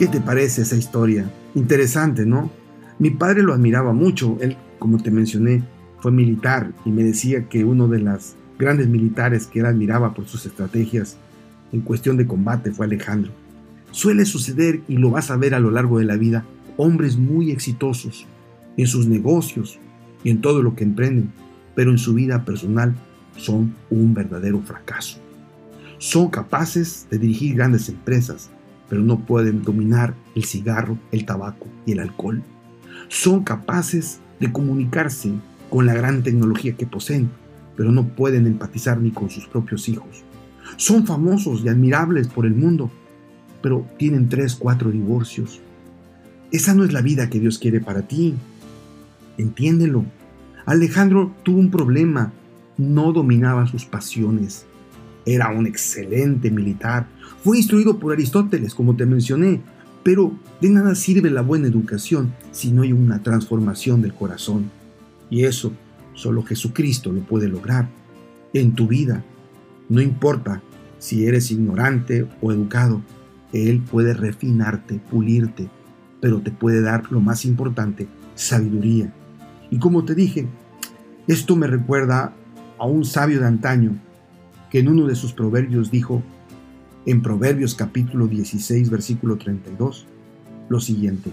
¿Qué te parece esa historia? Interesante, ¿no? Mi padre lo admiraba mucho. Él, como te mencioné, fue militar y me decía que uno de los grandes militares que él admiraba por sus estrategias en cuestión de combate fue Alejandro. Suele suceder, y lo vas a ver a lo largo de la vida, hombres muy exitosos en sus negocios y en todo lo que emprenden, pero en su vida personal son un verdadero fracaso. Son capaces de dirigir grandes empresas, pero no pueden dominar el cigarro, el tabaco y el alcohol. Son capaces de comunicarse con la gran tecnología que poseen, pero no pueden empatizar ni con sus propios hijos. Son famosos y admirables por el mundo, pero tienen tres, cuatro divorcios. Esa no es la vida que Dios quiere para ti. Entiéndelo. Alejandro tuvo un problema. No dominaba sus pasiones. Era un excelente militar. Fue instruido por Aristóteles, como te mencioné. Pero de nada sirve la buena educación si no hay una transformación del corazón. Y eso solo Jesucristo lo puede lograr en tu vida. No importa si eres ignorante o educado, Él puede refinarte, pulirte, pero te puede dar lo más importante, sabiduría. Y como te dije, esto me recuerda a un sabio de antaño que en uno de sus proverbios dijo, en Proverbios capítulo 16, versículo 32, lo siguiente,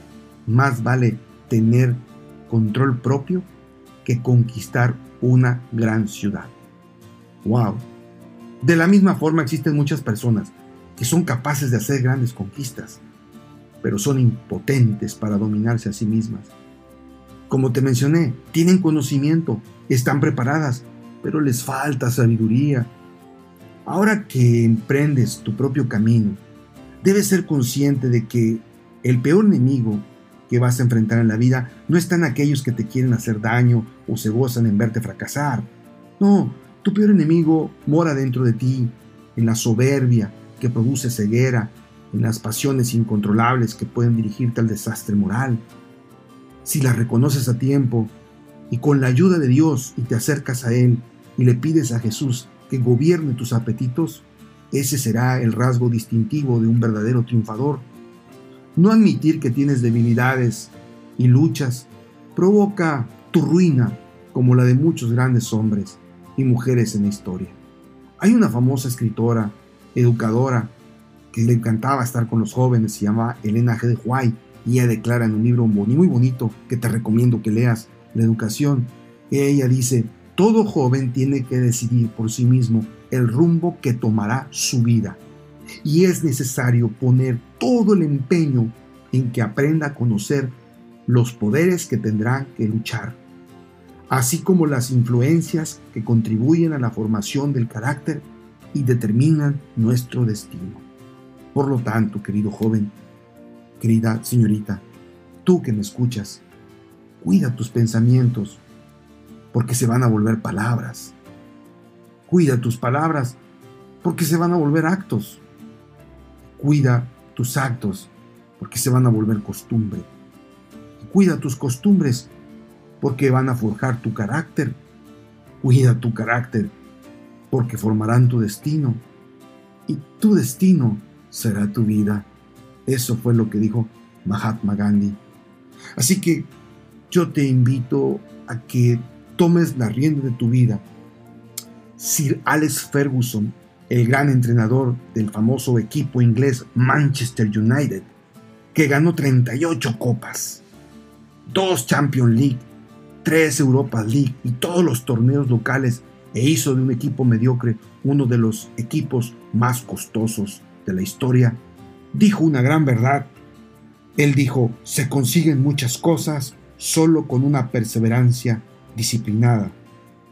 más vale tener control propio que conquistar una gran ciudad. ¡Wow! De la misma forma existen muchas personas que son capaces de hacer grandes conquistas, pero son impotentes para dominarse a sí mismas. Como te mencioné, tienen conocimiento, están preparadas, pero les falta sabiduría. Ahora que emprendes tu propio camino, debes ser consciente de que el peor enemigo que vas a enfrentar en la vida no están aquellos que te quieren hacer daño o se gozan en verte fracasar. No, tu peor enemigo mora dentro de ti, en la soberbia que produce ceguera, en las pasiones incontrolables que pueden dirigirte al desastre moral. Si las reconoces a tiempo y con la ayuda de Dios y te acercas a Él y le pides a Jesús que gobierne tus apetitos, ese será el rasgo distintivo de un verdadero triunfador. No admitir que tienes debilidades y luchas provoca tu ruina como la de muchos grandes hombres y mujeres en la historia. Hay una famosa escritora, educadora, que le encantaba estar con los jóvenes, se llama Elena G. de Huay, y ella declara en un libro muy bonito que te recomiendo que leas, La educación. Ella dice, todo joven tiene que decidir por sí mismo el rumbo que tomará su vida. Y es necesario poner todo el empeño en que aprenda a conocer los poderes que tendrá que luchar así como las influencias que contribuyen a la formación del carácter y determinan nuestro destino. Por lo tanto, querido joven, querida señorita, tú que me escuchas, cuida tus pensamientos, porque se van a volver palabras. Cuida tus palabras, porque se van a volver actos. Cuida tus actos, porque se van a volver costumbre. Cuida tus costumbres, porque van a forjar tu carácter. Cuida tu carácter, porque formarán tu destino. Y tu destino será tu vida. Eso fue lo que dijo Mahatma Gandhi. Así que yo te invito a que tomes la rienda de tu vida. Sir Alex Ferguson, el gran entrenador del famoso equipo inglés Manchester United, que ganó 38 copas, dos Champions League, tres Europa League y todos los torneos locales e hizo de un equipo mediocre uno de los equipos más costosos de la historia, dijo una gran verdad. Él dijo, se consiguen muchas cosas solo con una perseverancia disciplinada,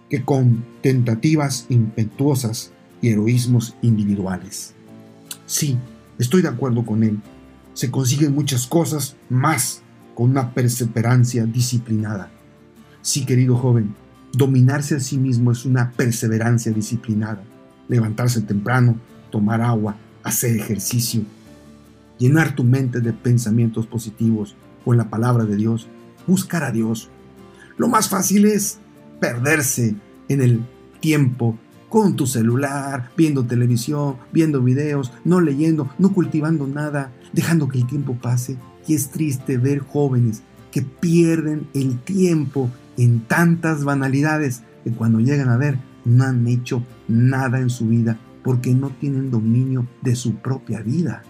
que con tentativas impetuosas y heroísmos individuales. Sí, estoy de acuerdo con él. Se consiguen muchas cosas más con una perseverancia disciplinada. Sí, querido joven, dominarse a sí mismo es una perseverancia disciplinada. Levantarse temprano, tomar agua, hacer ejercicio, llenar tu mente de pensamientos positivos con la palabra de Dios, buscar a Dios. Lo más fácil es perderse en el tiempo con tu celular, viendo televisión, viendo videos, no leyendo, no cultivando nada, dejando que el tiempo pase. Y es triste ver jóvenes que pierden el tiempo en tantas banalidades que cuando llegan a ver no han hecho nada en su vida porque no tienen dominio de su propia vida.